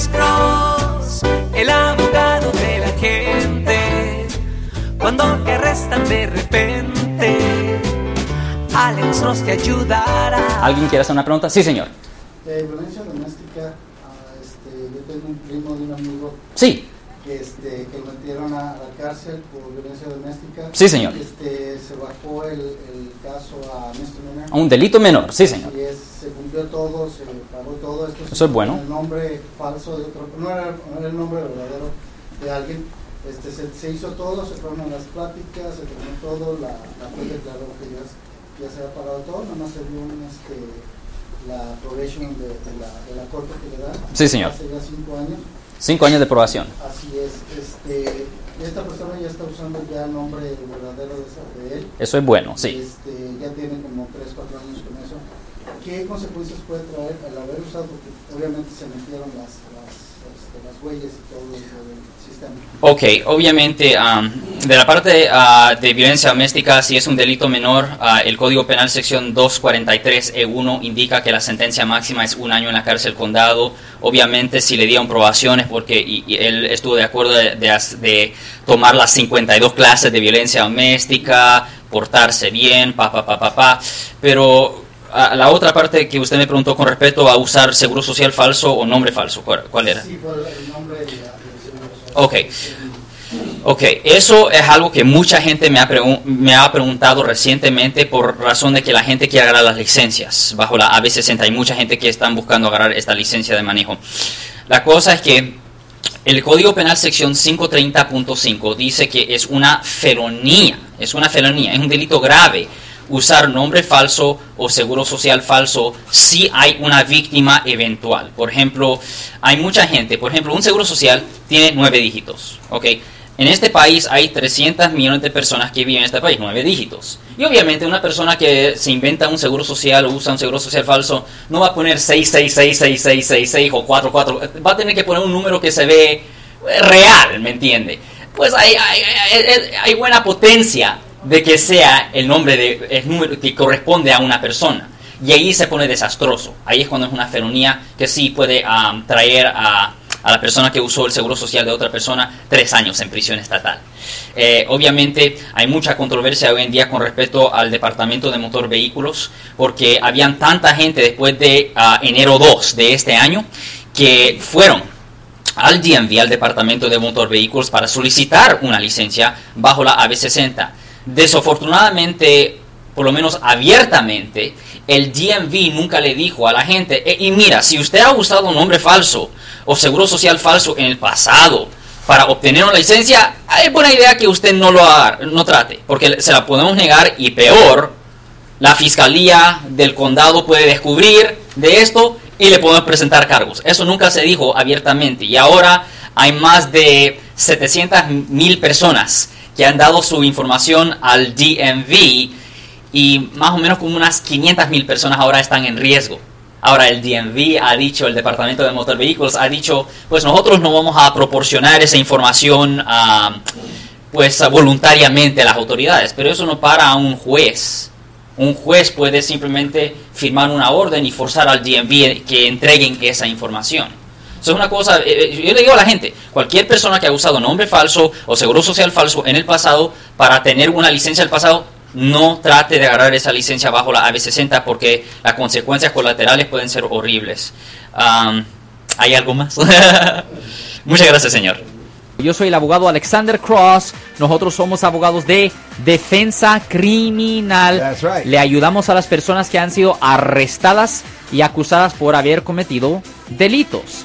Alex Cross, el abogado de la gente. Cuando te arrestan de repente, Alex Cross te ayudará. ¿Alguien quiere hacer una pregunta? Sí, señor. De violencia doméstica, ah, este, yo tengo un primo de un amigo Sí, que, este, que lo metieron a la cárcel por violencia doméstica. Sí, señor. Este, se bajó el, el caso a misdemeanor. un delito menor. Sí, señor. Y es, cumplió todo, se pagó todo esto. Eso es bueno. El nombre falso de otro, no era, no era el nombre verdadero de alguien. Este, se, se hizo todo, se fueron las pláticas, se terminó todo, la, la juez declaró que ya, ya se había pagado todo, nada más se dio un, este, la probation de, de la, de la corte que le da. Sí, señor. Hace ya cinco años. Cinco años de probación. Así es, este, esta persona ya está usando ya el nombre verdadero de, él. Eso es bueno, sí. Este, ya tiene como 3, 4 años con eso. ¿Qué consecuencias puede traer al haber usado? Porque obviamente se metieron las, las, este, las huellas y todo eso del sistema. Ok, obviamente, am, de la parte ah, de violencia doméstica, si es un delito menor, ah, el Código Penal sección 243E1 indica que la sentencia máxima es un año en la cárcel condado. Obviamente, si le dieron probaciones porque y- y él estuvo de acuerdo de, de de tomar las 52 clases de violencia doméstica, portarse bien, pa, pa, pa, pa, pa. Pero ah, la otra parte que usted me preguntó con respecto a usar seguro social falso o nombre falso, ¿cuál, era? Sí, el nombre de la del seguro social. Ok. Ok, eso es algo que mucha gente me ha, me ha preguntado recientemente por razón de que la gente quiere agarrar las licencias bajo la AB60. Hay mucha gente que están buscando agarrar esta licencia de manejo. La cosa es que el Código Penal sección 530.5 dice que es una felonía, es una felonía, es un delito grave usar nombre falso o seguro social falso si hay una víctima eventual. Por ejemplo, hay mucha gente, por ejemplo, un seguro social tiene nueve dígitos, ¿ok? En este país hay 300 millones de personas que viven en este país, nueve dígitos. Y obviamente una persona que se inventa un seguro social o usa un seguro social falso no va a poner 6666666 o 44, va a tener que poner un número que se ve real, ¿me entiende? Pues hay, hay, hay- hay buena potencia de que sea el nombre de, el número que corresponde a una persona. Y ahí se pone desastroso. Ahí es cuando es una felonía que sí puede traer a, a la persona que usó el seguro social de otra persona tres años en prisión estatal. Eh, obviamente hay mucha controversia hoy en día con respecto al Departamento de Motor Vehículos porque habían tanta gente después de ah, enero 2 de este año que fueron al DMV, al Departamento de Motor Vehículos, para solicitar una licencia bajo la AB60. Desafortunadamente, por lo menos abiertamente, el DMV nunca le dijo a la gente, "Eh, y mira, si usted ha usado un nombre falso o seguro social falso en el pasado para obtener una licencia, es buena idea que usted no lo haga, no trate, porque se la podemos negar y peor, la fiscalía del condado puede descubrir de esto y le podemos presentar cargos. Eso nunca se dijo abiertamente y ahora hay más de 700 mil personas que han dado su información al DMV y más o menos como unas 500 mil personas ahora están en riesgo. Ahora el DMV ha dicho, el Departamento de Motor Vehículos ha dicho, pues nosotros no vamos a proporcionar esa información ah, pues voluntariamente a las autoridades, pero eso no para a un juez. Un juez puede simplemente firmar una orden y forzar al DMV que entreguen esa información. Eso es una cosa, eh, eh, yo le digo a la gente, cualquier persona que ha usado nombre falso o seguro social falso en el pasado para tener una licencia del pasado, no trate de agarrar esa licencia bajo la AB60 porque las consecuencias colaterales pueden ser horribles. Am, ¿Hay algo más? Muchas gracias, señor. Yo soy el abogado Alexander Cross. Nosotros somos abogados de defensa criminal. That's right. Le ayudamos a las personas que han sido arrestadas y acusadas por haber cometido delitos.